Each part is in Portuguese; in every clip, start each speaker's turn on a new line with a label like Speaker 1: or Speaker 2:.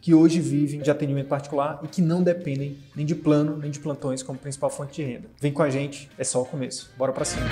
Speaker 1: que hoje vivem de atendimento particular e que não dependem nem de plano nem de plantões como principal fonte de renda. Vem com a gente, é só o começo. Bora para cima.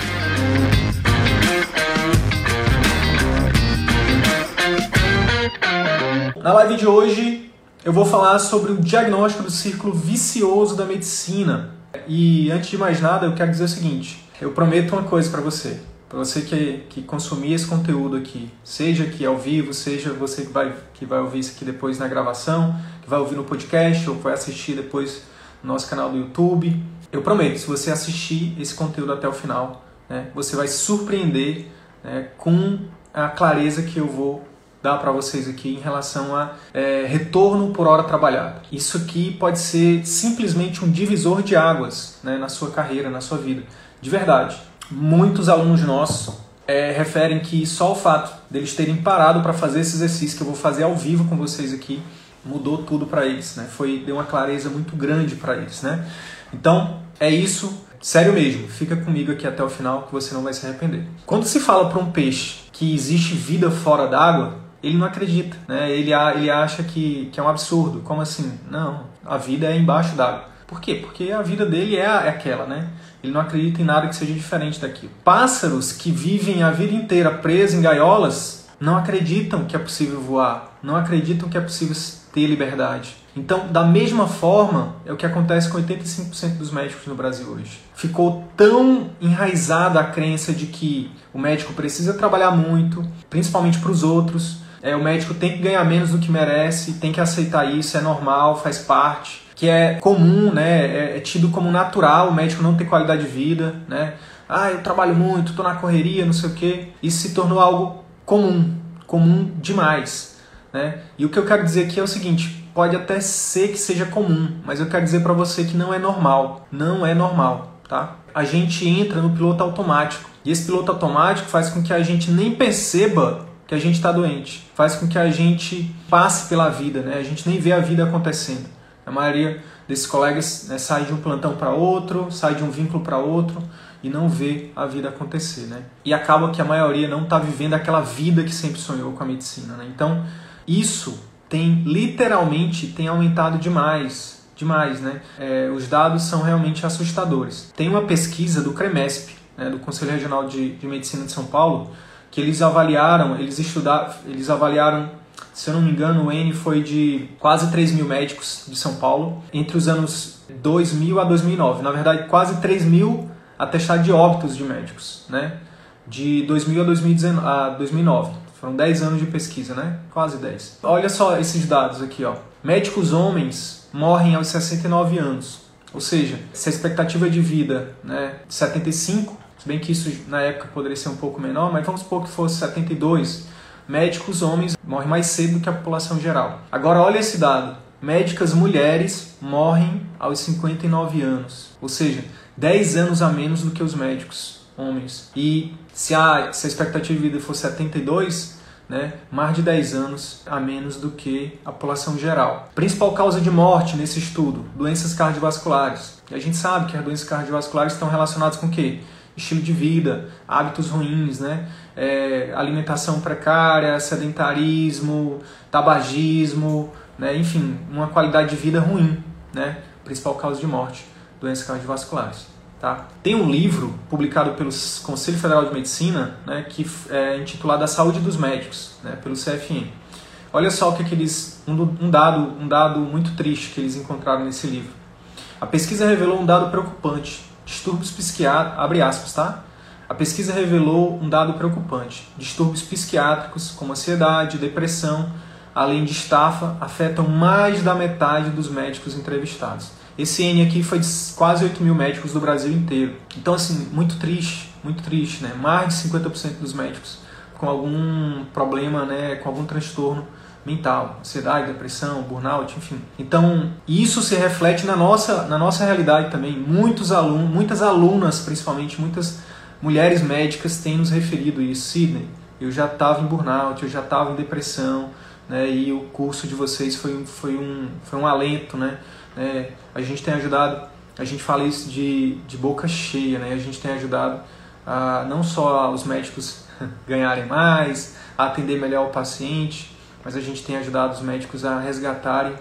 Speaker 1: Na live de hoje eu vou falar sobre o diagnóstico do círculo vicioso da medicina. E antes de mais nada, eu quero dizer o seguinte: eu prometo uma coisa para você para você que, que consumir esse conteúdo aqui, seja aqui ao vivo, seja você que vai, que vai ouvir isso aqui depois na gravação, que vai ouvir no podcast ou vai assistir depois no nosso canal do YouTube, eu prometo, se você assistir esse conteúdo até o final, né, você vai se surpreender né, com a clareza que eu vou dar para vocês aqui em relação a é, retorno por hora trabalhada. Isso aqui pode ser simplesmente um divisor de águas né, na sua carreira, na sua vida, de verdade muitos alunos nossos é, referem que só o fato deles terem parado para fazer esse exercício que eu vou fazer ao vivo com vocês aqui mudou tudo para eles, né? Foi deu uma clareza muito grande para eles, né? Então é isso, sério mesmo. Fica comigo aqui até o final que você não vai se arrepender. Quando se fala para um peixe que existe vida fora d'água, ele não acredita, né? Ele, ele acha que, que é um absurdo. Como assim? Não, a vida é embaixo d'água. Por quê? Porque a vida dele é, é aquela, né? Ele não acredita em nada que seja diferente daquilo. Pássaros que vivem a vida inteira presos em gaiolas não acreditam que é possível voar, não acreditam que é possível ter liberdade. Então, da mesma forma, é o que acontece com 85% dos médicos no Brasil hoje. Ficou tão enraizada a crença de que o médico precisa trabalhar muito, principalmente para os outros. É, o médico tem que ganhar menos do que merece, tem que aceitar isso, é normal, faz parte que é comum, né? É, é tido como natural o médico não ter qualidade de vida, né? Ah, eu trabalho muito, estou na correria, não sei o quê. Isso se tornou algo comum, comum demais, né? E o que eu quero dizer aqui é o seguinte: pode até ser que seja comum, mas eu quero dizer para você que não é normal, não é normal, tá? A gente entra no piloto automático e esse piloto automático faz com que a gente nem perceba que a gente está doente, faz com que a gente passe pela vida, né? A gente nem vê a vida acontecendo. A maioria desses colegas né, sai de um plantão para outro, sai de um vínculo para outro e não vê a vida acontecer, né? E acaba que a maioria não está vivendo aquela vida que sempre sonhou com a medicina, né? Então, isso tem literalmente tem aumentado demais, demais, né? É, os dados são realmente assustadores. Tem uma pesquisa do CREMESP, né, do Conselho Regional de, de Medicina de São Paulo, que eles avaliaram, eles estudaram, eles avaliaram se eu não me engano, o N foi de quase 3 mil médicos de São Paulo entre os anos 2000 a 2009. Na verdade, quase 3 mil atestados de óbitos de médicos, né? De 2000 a, 2019, a 2009. Foram 10 anos de pesquisa, né? Quase 10. Olha só esses dados aqui, ó. Médicos homens morrem aos 69 anos. Ou seja, se a expectativa de vida né, de 75, se bem que isso na época poderia ser um pouco menor, mas vamos supor que fosse 72, médicos homens morrem mais cedo do que a população geral. Agora olha esse dado. Médicas mulheres morrem aos 59 anos, ou seja, 10 anos a menos do que os médicos homens. E se a, se a expectativa de vida for 72, né, mais de 10 anos a menos do que a população geral. Principal causa de morte nesse estudo: doenças cardiovasculares. E a gente sabe que as doenças cardiovasculares estão relacionadas com o quê? estilo de vida, hábitos ruins, né? É, alimentação precária, sedentarismo, tabagismo, né? enfim, uma qualidade de vida ruim, né? principal causa de morte, doenças cardiovasculares. Tá? Tem um livro publicado pelo Conselho Federal de Medicina né, que é intitulado A Saúde dos Médicos, né, pelo CFM. Olha só o que, é que eles, um, dado, um dado muito triste que eles encontraram nesse livro. A pesquisa revelou um dado preocupante distúrbios psiquiátricos, abre aspas, tá? A pesquisa revelou um dado preocupante. Distúrbios psiquiátricos como ansiedade, depressão, além de estafa, afetam mais da metade dos médicos entrevistados. Esse N aqui foi de quase 8 mil médicos do Brasil inteiro. Então, assim, muito triste, muito triste, né? Mais de 50% dos médicos com algum problema, né, com algum transtorno mental, ansiedade, depressão, burnout, enfim. Então, isso se reflete na nossa, na nossa realidade também. Muitos alunos, muitas alunas, principalmente, muitas mulheres médicas têm nos referido isso. Sidney, eu já estava em burnout, eu já estava em depressão, né, e o curso de vocês foi, foi, um, foi um alento, né? É, a gente tem ajudado, a gente fala isso de, de boca cheia, né? A gente tem ajudado a, não só os médicos ganharem mais, a atender melhor o paciente, mas a gente tem ajudado os médicos a resgatarem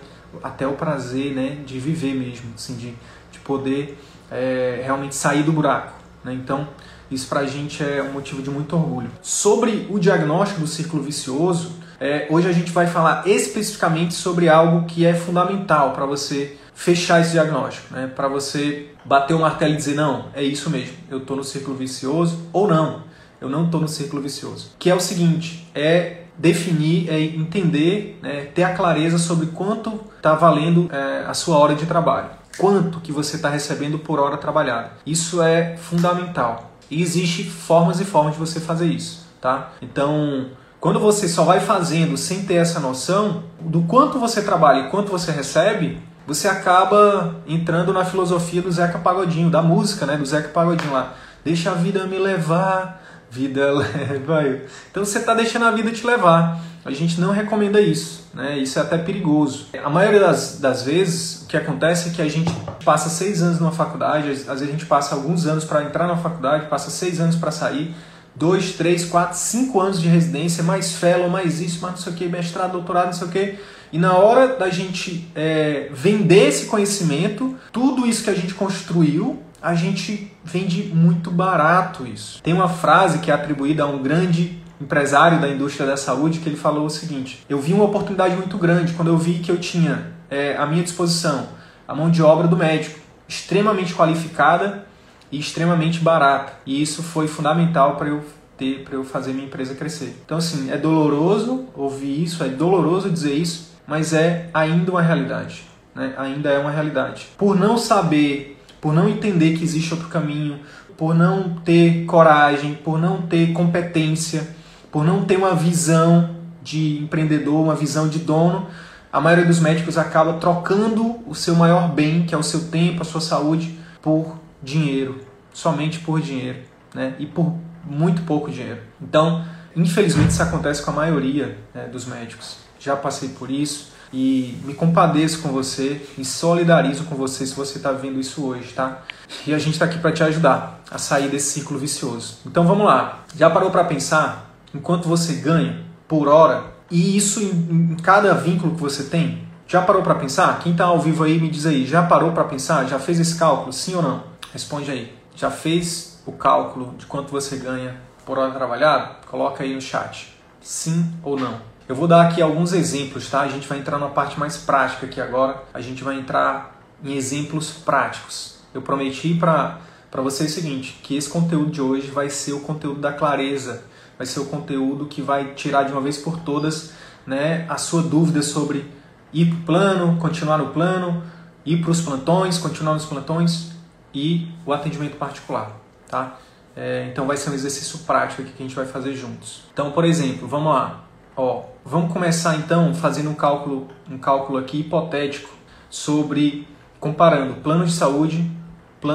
Speaker 1: até o prazer né, de viver mesmo, assim, de, de poder é, realmente sair do buraco. Né? Então, isso para a gente é um motivo de muito orgulho. Sobre o diagnóstico do círculo vicioso, é, hoje a gente vai falar especificamente sobre algo que é fundamental para você fechar esse diagnóstico, né? para você bater o martelo e dizer: não, é isso mesmo, eu estou no círculo vicioso, ou não, eu não estou no círculo vicioso. Que é o seguinte: é definir, é entender, né, ter a clareza sobre quanto está valendo é, a sua hora de trabalho, quanto que você está recebendo por hora trabalhada. Isso é fundamental. E existe formas e formas de você fazer isso, tá? Então, quando você só vai fazendo sem ter essa noção do quanto você trabalha e quanto você recebe, você acaba entrando na filosofia do Zeca Pagodinho, da música, né, do Zeca Pagodinho lá. Deixa a vida me levar, Vida leva eu. Então você está deixando a vida te levar. A gente não recomenda isso, né? Isso é até perigoso. A maioria das, das vezes, o que acontece é que a gente passa seis anos numa faculdade, às vezes a gente passa alguns anos para entrar na faculdade, passa seis anos para sair, dois, três, quatro, cinco anos de residência, mais fellow, mais isso, mais não sei o que, mestrado, doutorado, não sei o que. E na hora da gente é, vender esse conhecimento, tudo isso que a gente construiu, a gente vende muito barato isso. Tem uma frase que é atribuída a um grande empresário da indústria da saúde que ele falou o seguinte: Eu vi uma oportunidade muito grande quando eu vi que eu tinha é, à minha disposição a mão de obra do médico, extremamente qualificada e extremamente barata. E isso foi fundamental para eu ter, para eu fazer minha empresa crescer. Então, assim, é doloroso ouvir isso, é doloroso dizer isso, mas é ainda uma realidade. Né? Ainda é uma realidade. Por não saber por não entender que existe outro caminho, por não ter coragem, por não ter competência, por não ter uma visão de empreendedor, uma visão de dono, a maioria dos médicos acaba trocando o seu maior bem, que é o seu tempo, a sua saúde, por dinheiro, somente por dinheiro, né? E por muito pouco dinheiro. Então, infelizmente, isso acontece com a maioria né, dos médicos. Já passei por isso e me compadeço com você, me solidarizo com você se você está vendo isso hoje, tá? E a gente está aqui para te ajudar a sair desse ciclo vicioso. Então vamos lá. Já parou para pensar enquanto você ganha por hora e isso em, em cada vínculo que você tem? Já parou para pensar? Quem está ao vivo aí me diz aí, já parou para pensar? Já fez esse cálculo? Sim ou não? Responde aí. Já fez o cálculo de quanto você ganha por hora trabalhada? Coloca aí no chat. Sim ou não? Eu vou dar aqui alguns exemplos, tá? A gente vai entrar na parte mais prática aqui agora. A gente vai entrar em exemplos práticos. Eu prometi para para você o seguinte, que esse conteúdo de hoje vai ser o conteúdo da clareza, vai ser o conteúdo que vai tirar de uma vez por todas, né, a sua dúvida sobre ir para o plano, continuar no plano, ir para os plantões, continuar nos plantões e o atendimento particular, tá? É, então vai ser um exercício prático aqui que a gente vai fazer juntos. Então, por exemplo, vamos lá. Ó, vamos começar então fazendo um cálculo, um cálculo aqui hipotético sobre comparando plano de saúde,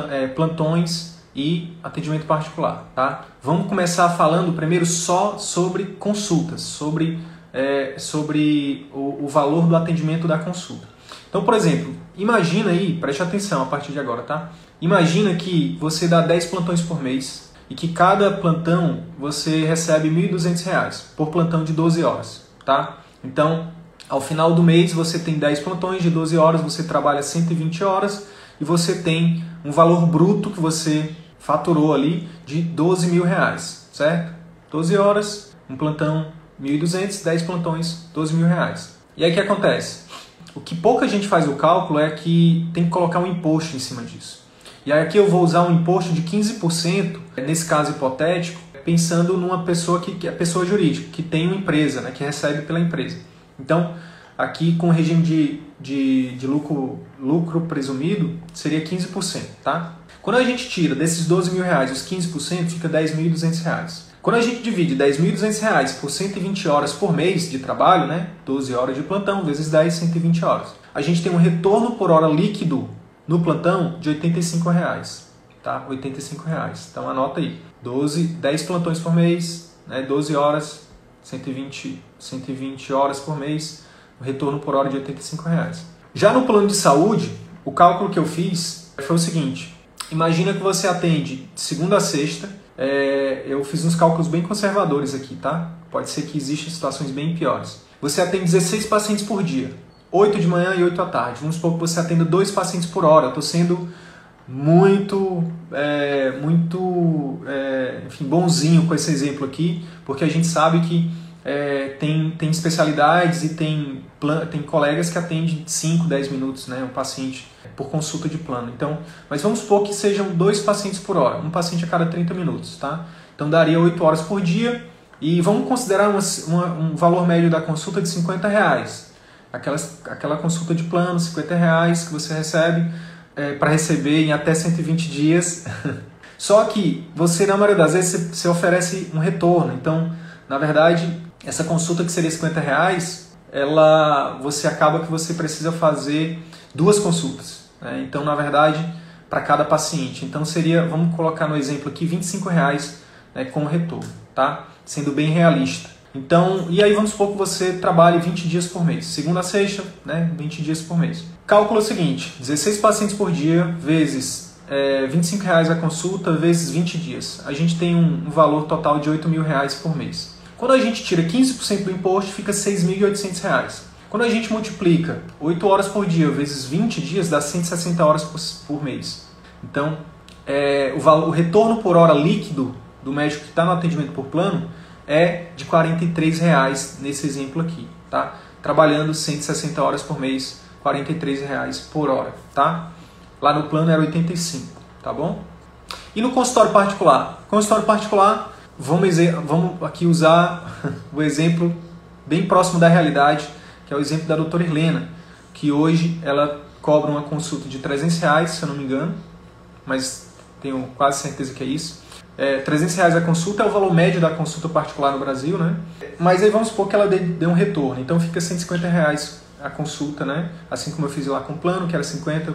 Speaker 1: é, plantões e atendimento particular, tá? Vamos começar falando primeiro só sobre consultas, sobre, é, sobre o, o valor do atendimento da consulta. Então, por exemplo, imagina aí, preste atenção a partir de agora, tá? Imagina que você dá 10 plantões por mês e que cada plantão você recebe R$ 1.200 por plantão de 12 horas, tá? Então, ao final do mês você tem 10 plantões de 12 horas, você trabalha 120 horas e você tem um valor bruto que você faturou ali de 12 mil reais, certo? 12 horas, um plantão 1.200, 10 plantões, 12 mil reais. E aí o que acontece? O que pouca gente faz o cálculo é que tem que colocar um imposto em cima disso. E aí aqui eu vou usar um imposto de 15%, nesse caso hipotético, pensando numa pessoa que, que é pessoa jurídica, que tem uma empresa, né, que recebe pela empresa. Então, aqui com regime de, de, de lucro, lucro presumido, seria 15%, tá? Quando a gente tira desses 12 mil reais os 15%, fica 10.200 reais. Quando a gente divide 10.200 reais por 120 horas por mês de trabalho, né? 12 horas de plantão vezes 10, 120 horas. A gente tem um retorno por hora líquido no plantão de 85 reais, tá? 85 reais. Então anota aí. 12, 10 plantões por mês, né? 12 horas, 120, 120 horas por mês, retorno por hora de 85 reais. Já no plano de saúde, o cálculo que eu fiz foi o seguinte: imagina que você atende segunda a sexta. É, eu fiz uns cálculos bem conservadores aqui, tá? Pode ser que existam situações bem piores. Você atende 16 pacientes por dia, 8 de manhã e 8 à tarde. Vamos supor que você atenda dois pacientes por hora. Eu estou sendo muito, é, muito, é, enfim, bonzinho com esse exemplo aqui, porque a gente sabe que é, tem, tem especialidades e tem, tem colegas que atendem 5, 10 minutos, né, um paciente por consulta de plano. Então, mas vamos supor que sejam dois pacientes por hora, um paciente a cada 30 minutos, tá? Então daria 8 horas por dia e vamos considerar uma, uma, um valor médio da consulta de 50 reais. Aquelas, aquela consulta de plano, 50 reais que você recebe é, para receber em até 120 dias. Só que você, na maioria das vezes, você, oferece um retorno. Então, na verdade, essa consulta que seria 50 reais, ela, você acaba que você precisa fazer duas consultas. Né? Então, na verdade, para cada paciente. Então, seria, vamos colocar no exemplo aqui, 25 reais né, com retorno, tá? Sendo bem realista. Então, e aí vamos supor que você trabalhe 20 dias por mês. Segunda a sexta, né, 20 dias por mês. Cálculo é o seguinte, 16 pacientes por dia, vezes é, 25 reais a consulta, vezes 20 dias. A gente tem um, um valor total de 8 mil reais por mês. Quando a gente tira 15% do imposto, fica 6.800 reais. Quando a gente multiplica 8 horas por dia vezes 20 dias, dá 160 horas por, por mês. Então, é, o, valor, o retorno por hora líquido do médico que está no atendimento por plano é de R$ reais nesse exemplo aqui, tá? Trabalhando 160 horas por mês, R$ reais por hora, tá? Lá no plano era 85, tá bom? E no consultório particular? Consultório particular, vamos, vamos aqui usar o exemplo bem próximo da realidade, que é o exemplo da doutora Helena, que hoje ela cobra uma consulta de 300 reais, se eu não me engano, mas tenho quase certeza que é isso. É, 300 reais a consulta é o valor médio da consulta particular no Brasil, né? Mas aí vamos supor que ela dê, dê um retorno, então fica 150 reais a consulta, né? Assim como eu fiz lá com o plano, que era 50,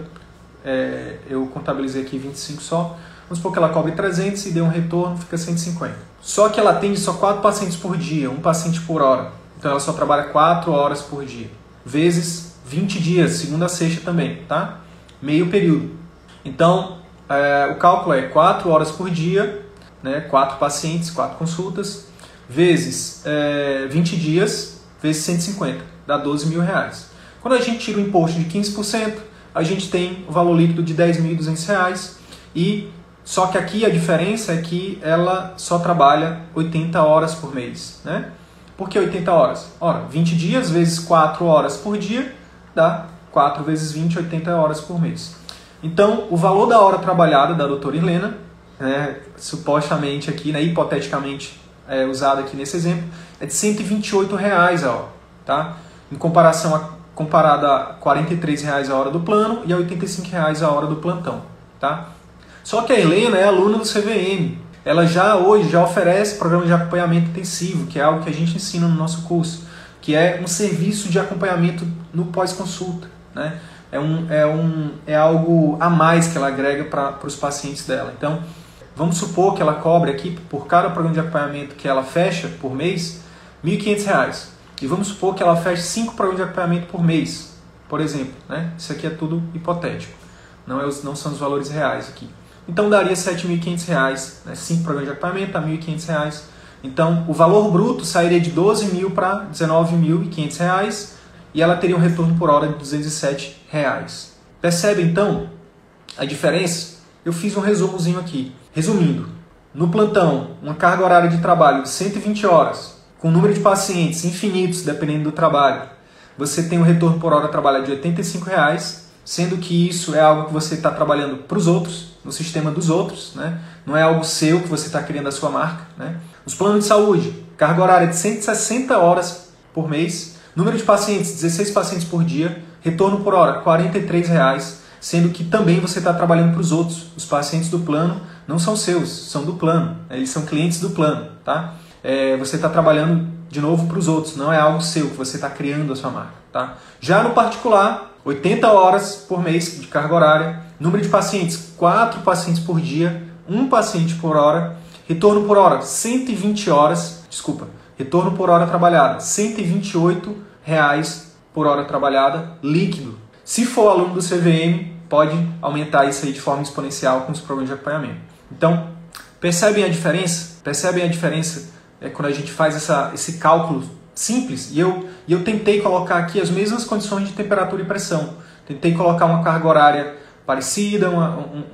Speaker 1: é, eu contabilizei aqui 25 só. Vamos supor que ela cobre 300 e dê um retorno, fica 150. Só que ela atende só 4 pacientes por dia, um paciente por hora. Então ela só trabalha 4 horas por dia, vezes 20 dias, segunda a sexta também, tá? Meio período. Então, é, o cálculo é 4 horas por dia né, quatro pacientes, quatro consultas, vezes é, 20 dias, vezes 150, dá 12 mil reais. Quando a gente tira o imposto de 15%, a gente tem o valor líquido de 10.200 reais e só que aqui a diferença é que ela só trabalha 80 horas por mês, né? Por que 80 horas? Ora, 20 dias vezes 4 horas por dia dá 4 vezes 20, 80 horas por mês. Então, o valor da hora trabalhada da doutora Helena né, supostamente aqui, né, hipoteticamente é, usado aqui nesse exemplo, é de 128 reais a hora, tá? Em comparação a, comparada a 43 reais a hora do plano e a 85 reais a hora do plantão, tá? Só que a Helena é aluna do CVM, ela já hoje já oferece programa de acompanhamento intensivo, que é algo que a gente ensina no nosso curso, que é um serviço de acompanhamento no pós-consulta, né? É, um, é, um, é algo a mais que ela agrega para os pacientes dela. Então, Vamos supor que ela cobre aqui, por cada programa de acompanhamento que ela fecha por mês, R$ 1.500. E vamos supor que ela feche 5 programas de acompanhamento por mês, por exemplo. Né? Isso aqui é tudo hipotético, não, é os, não são os valores reais aqui. Então daria R$ 7.500, né? 5 programas de acompanhamento a R$ 1.500. Então o valor bruto sairia de R$ 12.000 para R$ 19.500 e ela teria um retorno por hora de 207 reais. Percebe então a diferença? Eu fiz um resumozinho aqui. Resumindo, no plantão, uma carga horária de trabalho de 120 horas, com número de pacientes infinitos, dependendo do trabalho, você tem um retorno por hora trabalhado de 85 reais, sendo que isso é algo que você está trabalhando para os outros, no sistema dos outros, né? não é algo seu que você está criando a sua marca. Né? Os planos de saúde, carga horária de 160 horas por mês, Número de pacientes, 16 pacientes por dia. Retorno por hora, R$ reais, sendo que também você está trabalhando para os outros. Os pacientes do plano não são seus, são do plano. Eles são clientes do plano, tá? É, você está trabalhando de novo para os outros, não é algo seu que você está criando a sua marca, tá? Já no particular, 80 horas por mês de carga horária, número de pacientes, 4 pacientes por dia, 1 paciente por hora, retorno por hora, 120 horas, desculpa, retorno por hora trabalhada, 128 reais por hora trabalhada, líquido. Se for aluno do CVM, pode aumentar isso aí de forma exponencial com os programas de acompanhamento. Então, percebem a diferença? Percebem a diferença é, quando a gente faz essa, esse cálculo simples? E eu, e eu tentei colocar aqui as mesmas condições de temperatura e pressão. Tentei colocar uma carga horária parecida, uma, um,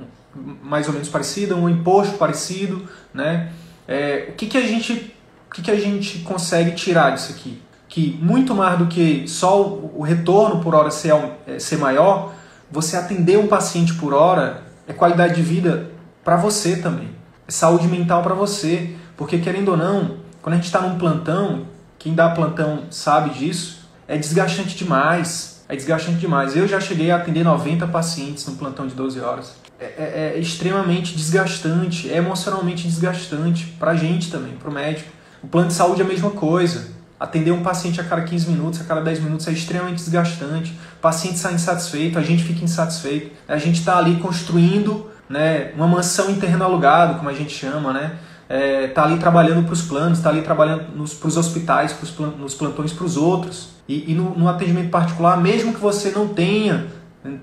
Speaker 1: mais ou menos parecida, um imposto parecido, né? É, o que, que a gente o que, que a gente consegue tirar disso aqui? Que muito mais do que só o, o retorno por hora ser, é, ser maior, você atender um paciente por hora é qualidade de vida para você também. É saúde mental para você. Porque, querendo ou não, quando a gente está num plantão, quem dá plantão sabe disso, é desgastante demais. É desgastante demais. Eu já cheguei a atender 90 pacientes no plantão de 12 horas. É, é, é extremamente desgastante, é emocionalmente desgastante para a gente também, para o médico. O plano de saúde é a mesma coisa. Atender um paciente a cada 15 minutos, a cada 10 minutos é extremamente desgastante. O paciente sai insatisfeito, a gente fica insatisfeito. A gente está ali construindo né, uma mansão em terreno alugado, como a gente chama, né? É, tá ali trabalhando para os planos, está ali trabalhando para os hospitais, pros plan, nos plantões para os outros. E, e no, no, atendimento particular, mesmo que você não tenha,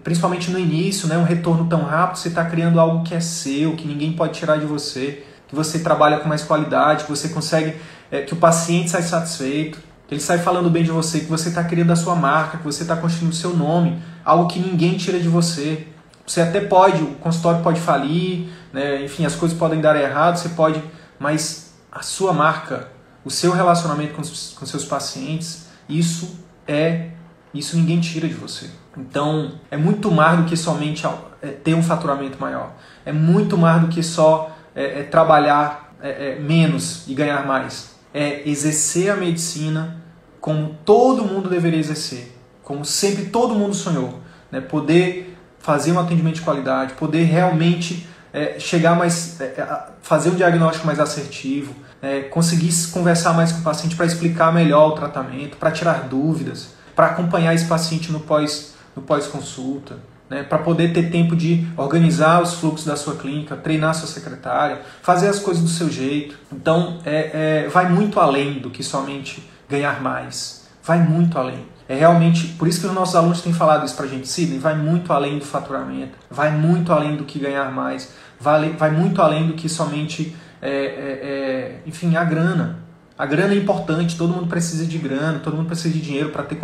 Speaker 1: principalmente no início, né, um retorno tão rápido, você está criando algo que é seu, que ninguém pode tirar de você, que você trabalha com mais qualidade, que você consegue, é, que o paciente sai satisfeito, que ele sai falando bem de você, que você está criando a sua marca, que você está construindo o seu nome, algo que ninguém tira de você. Você até pode, o consultório pode falir, né? enfim, as coisas podem dar errado, você pode, mas a sua marca, o seu relacionamento com, os, com seus pacientes, isso é, isso ninguém tira de você. Então, é muito mais do que somente é, ter um faturamento maior. É muito mais do que só é, é trabalhar é, é, menos e ganhar mais. É exercer a medicina como todo mundo deveria exercer, como sempre todo mundo sonhou. Né? Poder fazer um atendimento de qualidade, poder realmente é, chegar mais, é, é fazer um diagnóstico mais assertivo, é, conseguir conversar mais com o paciente para explicar melhor o tratamento, para tirar dúvidas, para acompanhar esse paciente no pós no pós-consulta, né, para poder ter tempo de organizar os fluxos da sua clínica, treinar sua secretária, fazer as coisas do seu jeito. Então, é, é vai muito além do que somente ganhar mais. Vai muito além. É realmente, por isso que os nossos alunos têm falado isso para a gente, Sidney, vai muito além do faturamento, vai muito além do que ganhar mais, vai, vai muito além do que somente, é, é, é, enfim, a grana. A grana é importante, todo mundo precisa de grana, todo mundo precisa de dinheiro para ter,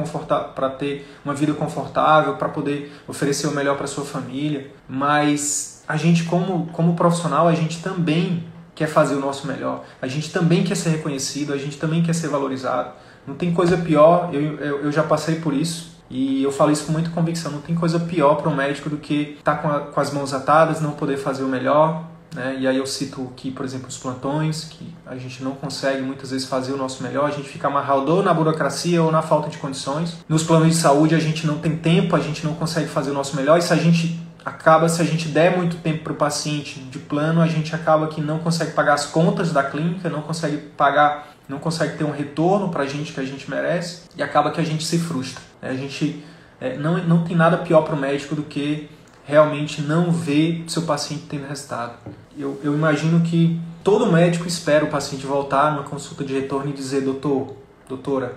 Speaker 1: para ter uma vida confortável, para poder oferecer o melhor para sua família. Mas a gente, como, como profissional, a gente também quer fazer o nosso melhor, a gente também quer ser reconhecido, a gente também quer ser valorizado. Não tem coisa pior, eu, eu, eu já passei por isso. E eu falo isso com muita convicção. Não tem coisa pior para um médico do que estar tá com, com as mãos atadas, não poder fazer o melhor. Né? E aí eu cito aqui, por exemplo, os plantões, que a gente não consegue muitas vezes fazer o nosso melhor. A gente fica amarrado ou na burocracia ou na falta de condições. Nos planos de saúde a gente não tem tempo, a gente não consegue fazer o nosso melhor. E se a gente acaba, se a gente der muito tempo para o paciente de plano, a gente acaba que não consegue pagar as contas da clínica, não consegue pagar não consegue ter um retorno para a gente que a gente merece e acaba que a gente se frustra. A gente é, não, não tem nada pior para o médico do que realmente não ver seu paciente tendo resultado. Eu, eu imagino que todo médico espera o paciente voltar numa consulta de retorno e dizer, doutor, doutora,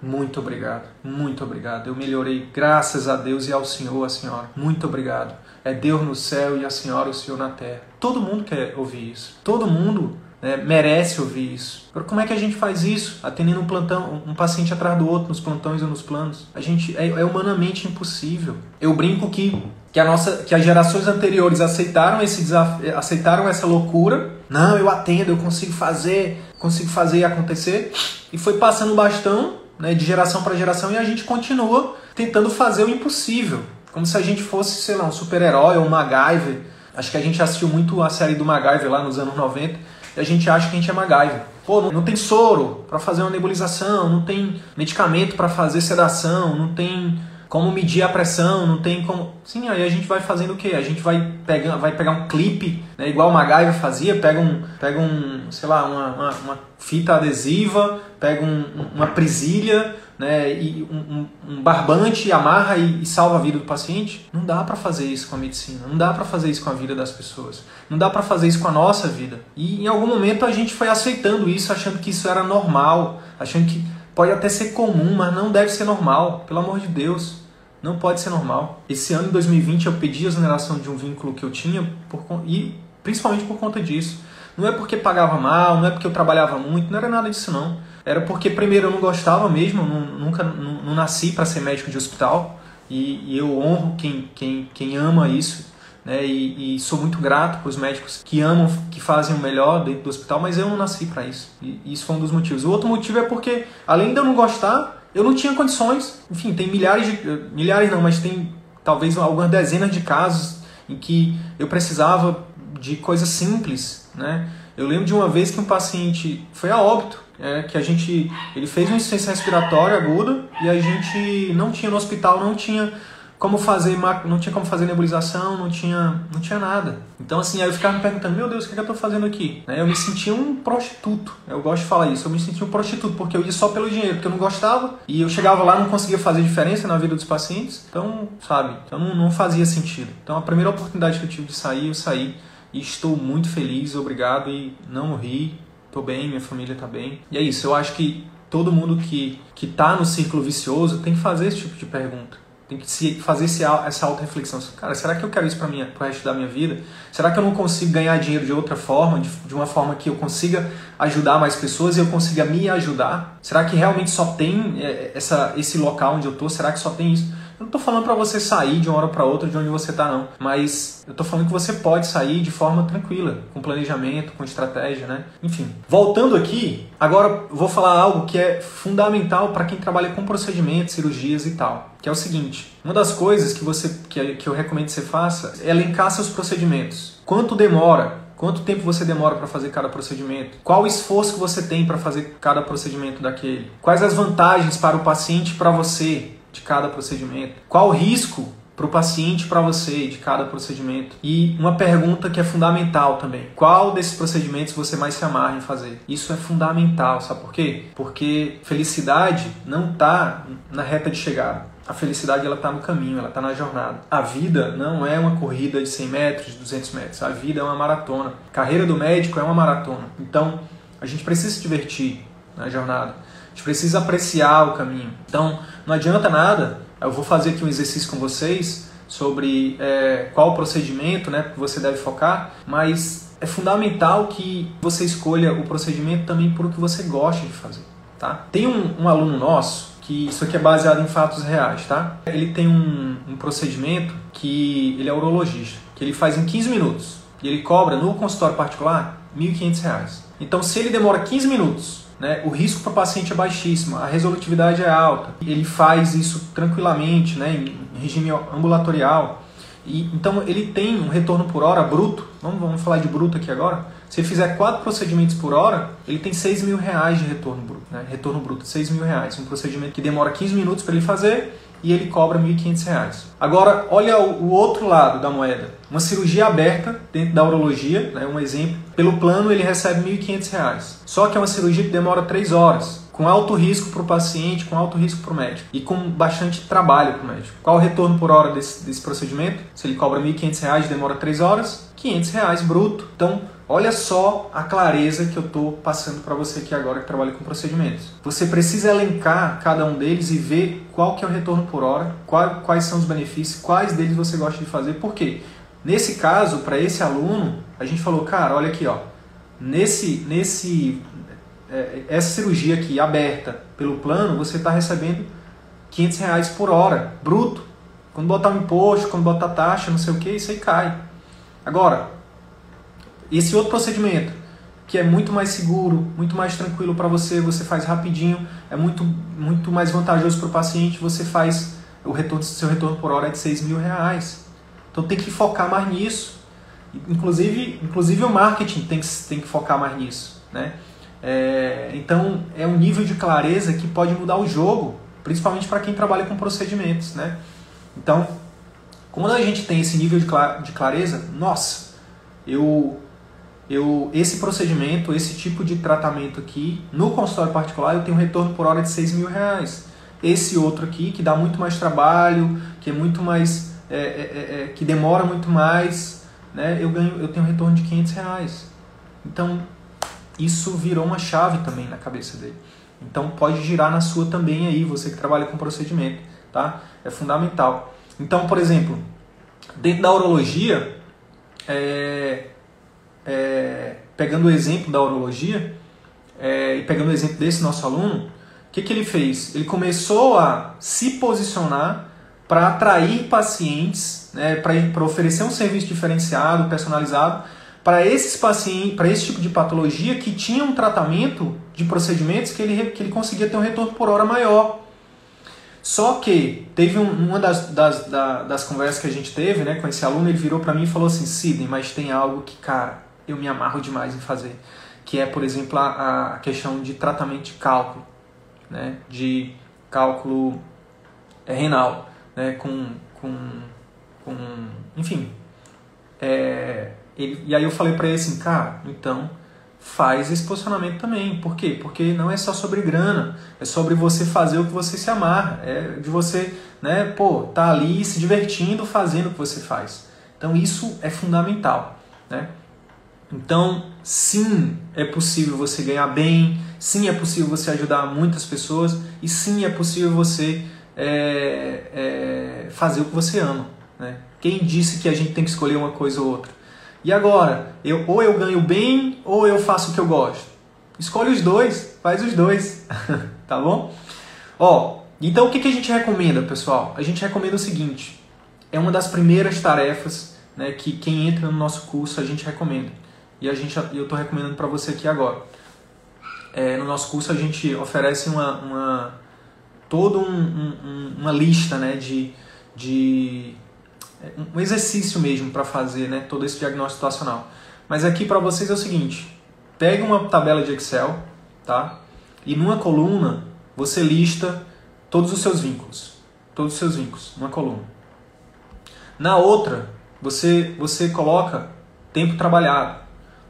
Speaker 1: muito obrigado, muito obrigado. Eu melhorei, graças a Deus e ao Senhor, a senhora. Muito obrigado. É Deus no céu e a senhora, o Senhor na terra. Todo mundo quer ouvir isso. Todo mundo né, merece ouvir isso. Agora, como é que a gente faz isso? Atendendo um plantão, um paciente atrás do outro, nos plantões ou nos planos. A gente é, é humanamente impossível. Eu brinco que que, a nossa, que as gerações anteriores aceitaram esse desafio, aceitaram essa loucura. Não, eu atendo, eu consigo fazer, consigo fazer acontecer. E foi passando o bastão né, de geração para geração e a gente continua tentando fazer o impossível. Como se a gente fosse, sei lá, um super-herói ou um MacGyver. Acho que a gente assistiu muito a série do MacGyver lá nos anos 90 e a gente acha que a gente é MacGyver. Pô, não, tem soro para fazer uma nebulização, não tem medicamento para fazer sedação, não tem como medir a pressão, não tem como. Sim, aí a gente vai fazendo o quê? A gente vai pegar, vai pegar um clipe, né, igual o MacGyver fazia, pega um, pega um sei lá, uma, uma, uma fita adesiva, pega um, uma presilha, né, e um, um, barbante, amarra e, e, salva a vida do paciente. Não dá para fazer isso com a medicina, não dá para fazer isso com a vida das pessoas, não dá para fazer isso com a nossa vida. E em algum momento a gente foi aceitando isso, achando que isso era normal, achando que pode até ser comum, mas não deve ser normal, pelo amor de Deus. Não pode ser normal. Esse ano, em 2020, eu pedi a exoneração de um vínculo que eu tinha por, e principalmente por conta disso. Não é porque pagava mal, não é porque eu trabalhava muito, não era nada disso não. Era porque, primeiro, eu não gostava mesmo, nunca não, não nasci para ser médico de hospital e, e, eu honro quem, quem, quem ama isso. Né, e, e, sou muito grato para os médicos que amam, que fazem o melhor dentro do hospital, mas eu não nasci para isso. E isso foi um dos motivos. O outro motivo é porque, além de eu não gostar, eu não tinha condições. Enfim, tem milhares de. milhares não, mas tem talvez algumas dezenas de casos em que eu precisava de coisas simples, né? Eu lembro de uma vez que um paciente foi a óbito, é, que a gente ele fez uma insuficiência respiratória aguda e a gente não tinha no hospital, não tinha como fazer, não tinha como fazer nebulização, não tinha, não tinha nada. Então assim, aí eu ficava me perguntando, meu Deus, o que, é que eu estou fazendo aqui? Né, eu me sentia um prostituto, eu gosto de falar isso, eu me sentia um prostituto, porque eu ia só pelo dinheiro, porque eu não gostava, e eu chegava lá não conseguia fazer diferença na vida dos pacientes, então, sabe, então não, não fazia sentido. Então a primeira oportunidade que eu tive de sair, eu saí, e estou muito feliz, obrigado, e não morri, estou bem, minha família está bem. E é isso, eu acho que todo mundo que, que tá no círculo vicioso tem que fazer esse tipo de pergunta. Tem que se fazer esse, essa auto-reflexão. Cara, será que eu quero isso para o resto da minha vida? Será que eu não consigo ganhar dinheiro de outra forma, de, de uma forma que eu consiga ajudar mais pessoas e eu consiga me ajudar? Será que realmente só tem é, essa, esse local onde eu tô? Será que só tem isso? Eu não tô falando para você sair de uma hora para outra de onde você tá não, mas eu tô falando que você pode sair de forma tranquila, com planejamento, com estratégia, né? Enfim, voltando aqui, agora vou falar algo que é fundamental para quem trabalha com procedimentos, cirurgias e tal, que é o seguinte: uma das coisas que você que, que eu recomendo que você faça é elencar seus procedimentos. Quanto demora? Quanto tempo você demora para fazer cada procedimento? Qual o esforço que você tem para fazer cada procedimento daquele? Quais as vantagens para o paciente para você? De cada procedimento? Qual o risco para o paciente para você de cada procedimento? E uma pergunta que é fundamental também: qual desses procedimentos você mais se amarra em fazer? Isso é fundamental, sabe por quê? Porque felicidade não está na reta de chegada. A felicidade ela está no caminho, ela está na jornada. A vida não é uma corrida de 100 metros, de 200 metros. A vida é uma maratona. A carreira do médico é uma maratona. Então, a gente precisa se divertir na jornada. A gente precisa apreciar o caminho. Então, não adianta nada. Eu vou fazer aqui um exercício com vocês sobre é, qual procedimento né, que você deve focar, mas é fundamental que você escolha o procedimento também por o que você gosta de fazer. Tá? Tem um, um aluno nosso que isso aqui é baseado em fatos reais, tá? Ele tem um, um procedimento que ele é urologista, que ele faz em 15 minutos e ele cobra no consultório particular R$ 1.500. Então, se ele demora 15 minutos né? O risco para o paciente é baixíssimo, a resolutividade é alta. Ele faz isso tranquilamente, né? em regime ambulatorial. E, então ele tem um retorno por hora bruto, vamos, vamos falar de bruto aqui agora. Se ele fizer quatro procedimentos por hora, ele tem 6 mil reais de retorno bruto. Né? Retorno bruto, 6 mil reais. Um procedimento que demora 15 minutos para ele fazer e ele cobra R$ 1.500. Agora, olha o, outro lado da moeda. Uma cirurgia aberta dentro da urologia, né, um exemplo, pelo plano ele recebe R$ 1.500. Só que é uma cirurgia que demora 3 horas, com alto risco para o paciente, com alto risco para o médico e com bastante trabalho para o médico. Qual o retorno por hora desse, desse procedimento? Se ele cobra R$ 1.500 demora 3 horas, R$ 500 bruto. Então, Olha só a clareza que eu estou passando para você aqui agora que trabalha com procedimentos. Você precisa elencar cada um deles e ver qual que é o retorno por hora, quais são os benefícios, quais deles você gosta de fazer. Por quê? Nesse caso, para esse aluno, a gente falou, cara, olha aqui, ó, nesse, nesse, é, essa cirurgia aqui aberta pelo plano, você está recebendo 500 reais por hora, bruto. Quando botar o imposto, quando botar taxa, não sei o que, isso aí cai. Agora, esse outro procedimento, que é muito mais seguro, muito mais tranquilo para você, você faz rapidinho, é muito, muito mais vantajoso para o paciente, você faz o retorno, seu retorno por hora é de 6 mil reais. Então tem que focar mais nisso. Inclusive, inclusive o marketing tem que, tem que focar mais nisso. Né? É, então é um nível de clareza que pode mudar o jogo, principalmente para quem trabalha com procedimentos. Né? Então, quando a gente tem esse nível de clareza, nossa, eu, eu, esse procedimento, esse tipo de tratamento aqui, no consultório particular, eu tenho um retorno por hora de 6 mil reais. Esse outro aqui, que dá muito mais trabalho, que é muito mais. É, é, é, é que demora muito mais, né? eu, ganho, eu tenho um retorno de 500 reais. Então, isso virou uma chave também na cabeça dele. Então, pode girar na sua também aí, você que trabalha com procedimento, tá? É fundamental. Então, por exemplo, dentro da urologia, é, é, pegando o exemplo da urologia, é, e pegando o exemplo desse nosso aluno, o que, que ele fez? Ele começou a se posicionar para atrair pacientes, né, para oferecer um serviço diferenciado, personalizado, para esses pacientes, para esse tipo de patologia que tinha um tratamento de procedimentos que ele, que ele conseguia ter um retorno por hora maior. Só que teve um, uma das, das, das, das, conversas que a gente teve né, com esse aluno, ele virou para mim e falou assim, Sidney, mas tem algo que, cara, eu me amarro demais em fazer, que é, por exemplo, a, a questão de tratamento de cálculo né, de cálculo é, renal, né, com, com, com enfim. É, ele, e aí eu falei para ele assim, cara, então faz esse posicionamento também. Por quê? Porque não é só sobre grana, é sobre você fazer o que você se amarra, é de você, né, pô, tá ali se divertindo fazendo o que você faz. Então isso é fundamental, né? Então, sim, é possível você ganhar bem, sim, é possível você ajudar muitas pessoas e sim, é possível você é, é, fazer o que você ama. Né? Quem disse que a gente tem que escolher uma coisa ou outra? E agora, eu, ou eu ganho bem ou eu faço o que eu gosto? Escolhe os dois, faz os dois, tá bom? Ó, então o que, que a gente recomenda, pessoal? A gente recomenda o seguinte: é uma das primeiras tarefas né, que quem entra no nosso curso a gente recomenda e a gente, eu estou recomendando para você aqui agora. É, no nosso curso a gente oferece uma, uma toda um, um, uma lista né, de, de um exercício mesmo para fazer né, todo esse diagnóstico situacional. Mas aqui para vocês é o seguinte: pega uma tabela de Excel, tá? E numa coluna você lista todos os seus vínculos, todos os seus vínculos, numa coluna. Na outra você você coloca tempo trabalhado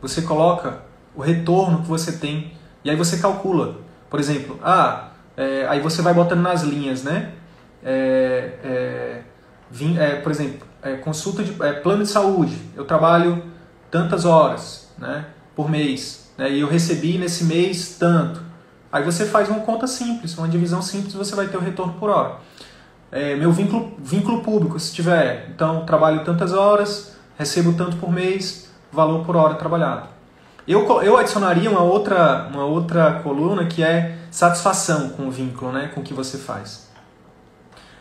Speaker 1: você coloca o retorno que você tem e aí você calcula. Por exemplo, ah, é, aí você vai botando nas linhas, né? É, é, vim, é, por exemplo, é, consulta de é, plano de saúde. Eu trabalho tantas horas, né? Por mês, né? E eu recebi nesse mês tanto. Aí você faz uma conta simples, uma divisão simples, você vai ter o retorno por hora. meu vínculo, vínculo público, se tiver, então trabalho tantas horas, recebo tanto por mês, valor por hora trabalhado. Eu, eu adicionaria uma outra, uma outra coluna que é satisfação com o vínculo, né, com o que você faz.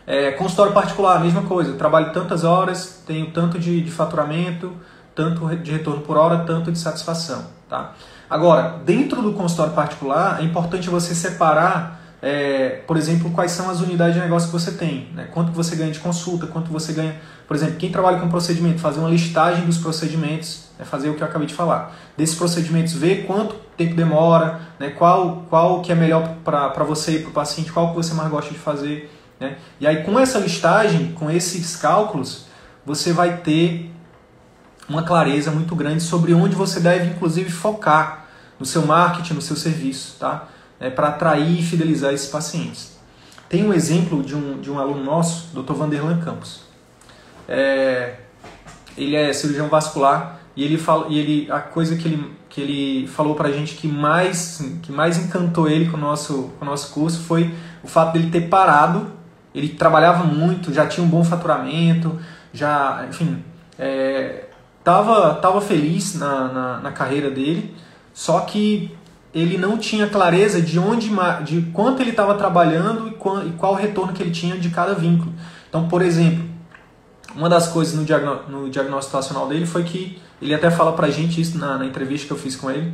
Speaker 1: É, consultório particular, mesma coisa. Eu trabalho tantas horas, tenho tanto de, de faturamento, tanto de retorno por hora, tanto de satisfação. Tá? Agora, dentro do consultório particular, é importante você separar, é, por exemplo, quais são as unidades de negócio que você tem. Né? Quanto você ganha de consulta, quanto você ganha... Por exemplo, quem trabalha com procedimento, fazer uma listagem dos procedimentos é fazer o que eu acabei de falar. Desses procedimentos, ver quanto tempo demora, né, qual, qual que é melhor para você e para o paciente, qual que você mais gosta de fazer. Né? E aí com essa listagem, com esses cálculos, você vai ter uma clareza muito grande sobre onde você deve inclusive focar no seu marketing, no seu serviço, tá? É, para atrair e fidelizar esses pacientes. Tem um exemplo de um, de um aluno nosso, Dr. Vanderlan Campos. É, ele é cirurgião vascular e ele fala, e ele a coisa que ele, que ele falou pra gente que mais que mais encantou ele com o nosso com o nosso curso foi o fato dele ter parado. Ele trabalhava muito, já tinha um bom faturamento, já, enfim, é, tava, tava feliz na, na, na carreira dele, só que ele não tinha clareza de onde de quanto ele estava trabalhando e qual, e qual retorno que ele tinha de cada vínculo. Então, por exemplo, uma das coisas no, no diagnóstico situacional dele foi que ele até fala pra gente isso na, na entrevista que eu fiz com ele.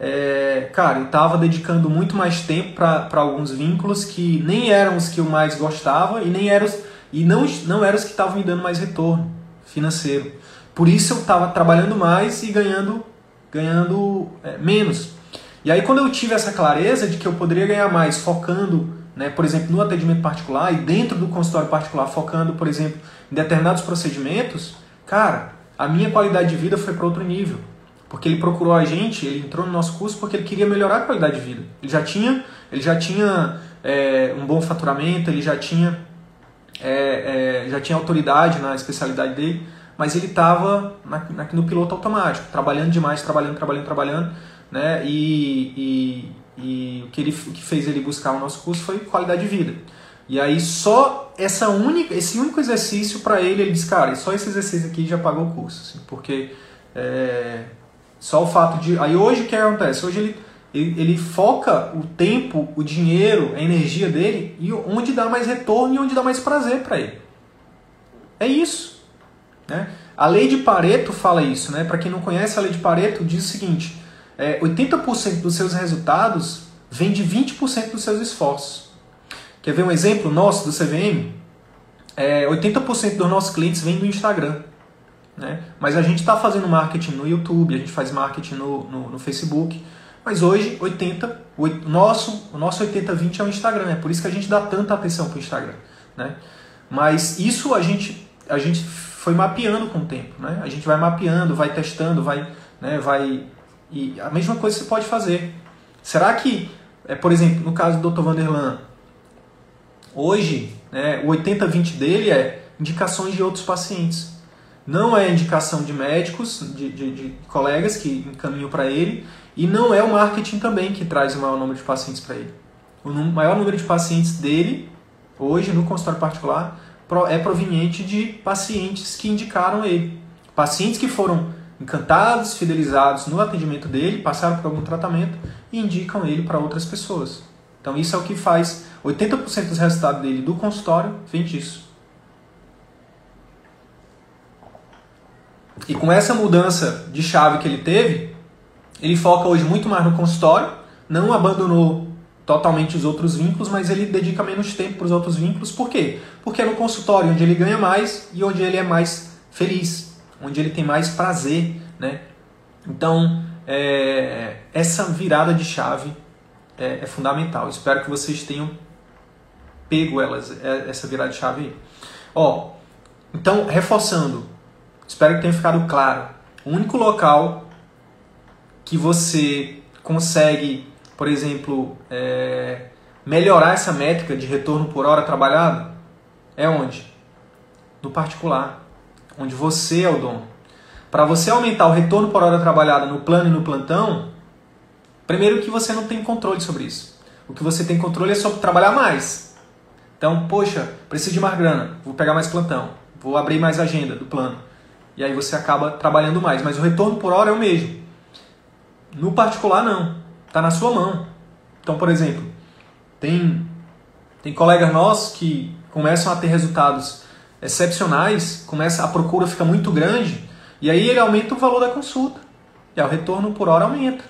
Speaker 1: É, cara, eu tava dedicando muito mais tempo para alguns vínculos que nem eram os que eu mais gostava e nem eram os, e não, não eram os que estavam me dando mais retorno financeiro. Por isso eu estava trabalhando mais e ganhando, ganhando é, menos. E aí quando eu tive essa clareza de que eu poderia ganhar mais focando, né, por exemplo, no atendimento particular e dentro do consultório particular focando, por exemplo, em determinados procedimentos, cara, a minha qualidade de vida foi para outro nível. Porque ele procurou a gente, ele entrou no nosso curso porque ele queria melhorar a qualidade de vida. Ele já tinha, ele já tinha é, um bom faturamento, ele já tinha, é, é, já tinha autoridade na especialidade dele, mas ele estava no piloto automático, trabalhando demais, trabalhando, trabalhando, trabalhando, né? E, e, e o, que ele, o que fez ele buscar o nosso curso foi qualidade de vida. E aí só essa única, esse único exercício para ele, ele disse, cara, só esse exercício aqui já pagou o curso, assim, porque é, só o fato de. Aí hoje o que acontece? Hoje ele, ele, ele, foca o tempo, o dinheiro, a energia dele e onde dá mais retorno e onde dá mais prazer para ele. É isso. Né? A lei de Pareto fala isso. Né? Para quem não conhece, a lei de Pareto diz o seguinte: é, 80% dos seus resultados vem de 20% dos seus esforços. Quer ver um exemplo nosso do CVM? É, 80% dos nossos clientes vêm do Instagram. Né? Mas a gente está fazendo marketing no YouTube, a gente faz marketing no, no, no Facebook. Mas hoje, 80, o nosso, o nosso 80-20 é o Instagram. É por isso que a gente dá tanta atenção para o Instagram. Né? Mas isso a gente, a gente foi mapeando com o tempo. Né? A gente vai mapeando, vai testando, vai, né, vai. E a mesma coisa você pode fazer. Será que, é, por exemplo, no caso do Dr. Vanderlan, hoje né, o 80-20 dele é indicações de outros pacientes. Não é indicação de médicos, de, de, de colegas que encaminham para ele, e não é o marketing também que traz o maior número de pacientes para ele. O maior número de pacientes dele, hoje, no consultório particular, é proveniente de pacientes que indicaram ele. Pacientes que foram encantados, fidelizados no atendimento dele, passaram por algum tratamento e indicam ele para outras pessoas. Então isso é o que faz 80% dos resultados dele do consultório vem disso. E com essa mudança de chave que ele teve, ele foca hoje muito mais no consultório, não abandonou totalmente os outros vínculos, mas ele dedica menos tempo para os outros vínculos. Por quê? Porque é no consultório onde ele ganha mais e onde ele é mais feliz, onde ele tem mais prazer, né? Então, é, essa virada de chave é, é, fundamental. Espero que vocês tenham pego elas, é, essa virada de chave aí. Ó, então, reforçando, Espero que tenha ficado claro. O único local que você consegue, por exemplo, é, melhorar essa métrica de retorno por hora trabalhada é onde? No particular, onde você é o dono. Para você aumentar o retorno por hora trabalhada no plano e no plantão, primeiro que você não tem controle sobre isso. O que você tem controle é sobre trabalhar mais. Então, poxa, preciso de mais grana, vou pegar mais plantão, vou abrir mais agenda do plano. E aí você acaba trabalhando mais. Mas o retorno por hora é o mesmo. No particular, não. Está na sua mão. Então, por exemplo, tem, tem colegas nossos que começam a ter resultados excepcionais, começa, a procura fica muito grande, e aí ele aumenta o valor da consulta. E o retorno por hora aumenta.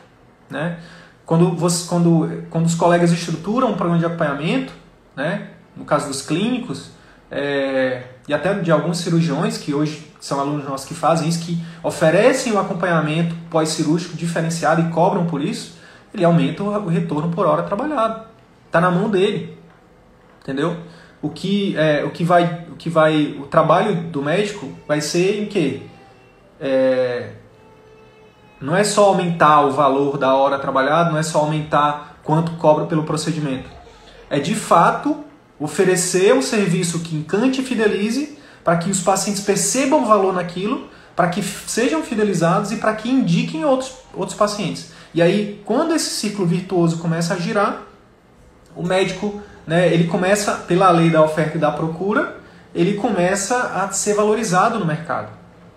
Speaker 1: Né? Quando, você, quando, quando os colegas estruturam um programa de acompanhamento, né? no caso dos clínicos, é, e até de alguns cirurgiões que hoje são alunos nossos que fazem isso, que oferecem o acompanhamento pós-cirúrgico diferenciado e cobram por isso, ele aumenta o retorno por hora trabalhado. Está na mão dele. Entendeu? O que, é, o que vai. O que vai. O trabalho do médico vai ser em quê? É, não é só aumentar o valor da hora trabalhada, não é só aumentar quanto cobra pelo procedimento. É de fato oferecer um serviço que encante e fidelize para que os pacientes percebam o valor naquilo, para que sejam fidelizados e para que indiquem outros, outros pacientes. E aí, quando esse ciclo virtuoso começa a girar, o médico, né, ele começa, pela lei da oferta e da procura, ele começa a ser valorizado no mercado.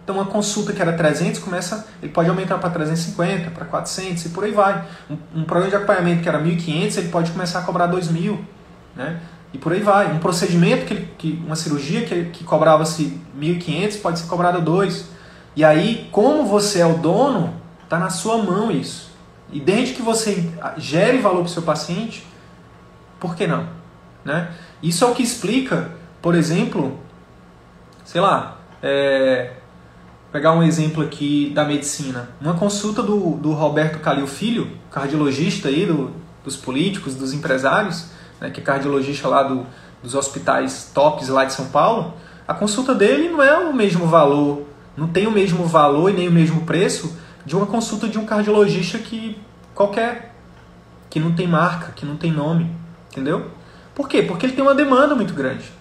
Speaker 1: Então, uma consulta que era 300, começa, ele pode aumentar para 350, para 400 e por aí vai. Um, um programa de acompanhamento que era 1.500, ele pode começar a cobrar 2.000. Né? E por aí vai. Um procedimento, que, que uma cirurgia que, que cobrava-se 1.500 pode ser cobrada 2. E aí, como você é o dono, está na sua mão isso. E desde que você gere valor para o seu paciente, por que não? Né? Isso é o que explica, por exemplo, sei lá, é, pegar um exemplo aqui da medicina. Uma consulta do, do Roberto Calil Filho, cardiologista aí do, dos políticos, dos empresários, né, que é cardiologista lá do, dos hospitais tops lá de São Paulo, a consulta dele não é o mesmo valor, não tem o mesmo valor e nem o mesmo preço de uma consulta de um cardiologista que qualquer, que não tem marca, que não tem nome, entendeu? Por quê? Porque ele tem uma demanda muito grande.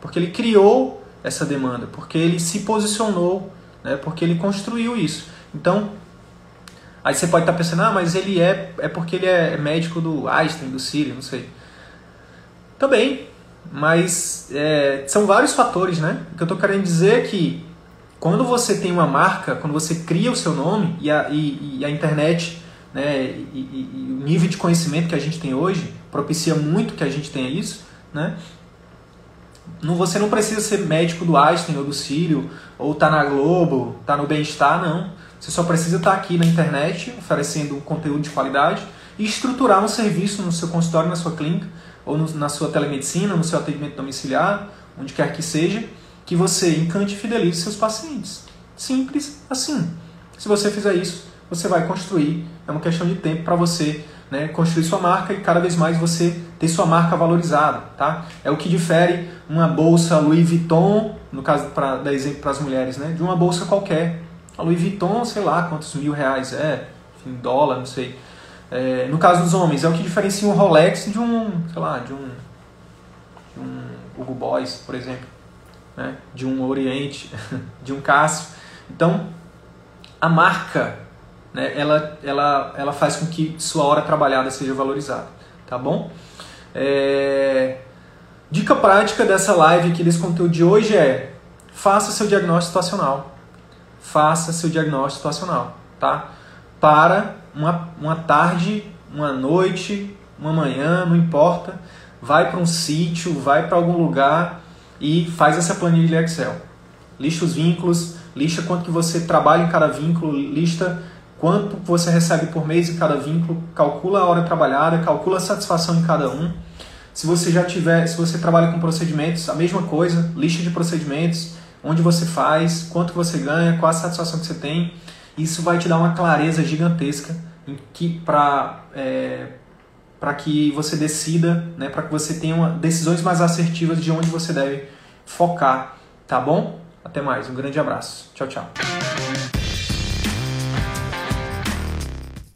Speaker 1: Porque ele criou essa demanda, porque ele se posicionou, né? porque ele construiu isso. Então, aí você pode estar pensando, ah, mas ele é, é porque ele é médico do Einstein, do Siri, não sei. Também, mas é, são vários fatores, né? O que eu estou querendo dizer é que quando você tem uma marca, quando você cria o seu nome e a, e, e a internet, né, e, e, o nível de conhecimento que a gente tem hoje propicia muito que a gente tenha isso, né? Não, você não precisa ser médico do Einstein ou do Sírio, ou tá na Globo, tá no Bem-Estar, não. Você só precisa estar tá aqui na internet oferecendo conteúdo de qualidade e estruturar um serviço no seu consultório, na sua clínica, ou no, na sua telemedicina, no seu atendimento domiciliar, onde quer que seja, que você encante e fidelize seus pacientes. Simples assim. Se você fizer isso, você vai construir, é uma questão de tempo para você né, construir sua marca e cada vez mais você ter sua marca valorizada. Tá? É o que difere uma bolsa Louis Vuitton, no caso para dar exemplo para as mulheres, né, de uma bolsa qualquer. A Louis Vuitton, sei lá quantos mil reais é, em dólar, não sei. É, no caso dos homens, é o que diferencia um Rolex de um, sei lá, de um, de um Hugo Boss, por exemplo, né, de um Oriente, de um Cássio. Então, a marca né, ela, ela, ela faz com que sua hora trabalhada seja valorizada, tá bom? É... Dica prática dessa live aqui, desse conteúdo de hoje é faça seu diagnóstico situacional. Faça seu diagnóstico situacional, tá? Para uma, uma tarde, uma noite, uma manhã, não importa. Vai para um sítio, vai para algum lugar e faz essa planilha Excel. Lista os vínculos, lista quanto que você trabalha em cada vínculo, lista quanto você recebe por mês em cada vínculo, calcula a hora trabalhada, calcula a satisfação em cada um. Se você já tiver, se você trabalha com procedimentos, a mesma coisa, lista de procedimentos, onde você faz, quanto você ganha, qual a satisfação que você tem. Isso vai te dar uma clareza gigantesca para é, que você decida, né, para que você tenha uma, decisões mais assertivas de onde você deve focar, tá bom? Até mais, um grande abraço. Tchau, tchau.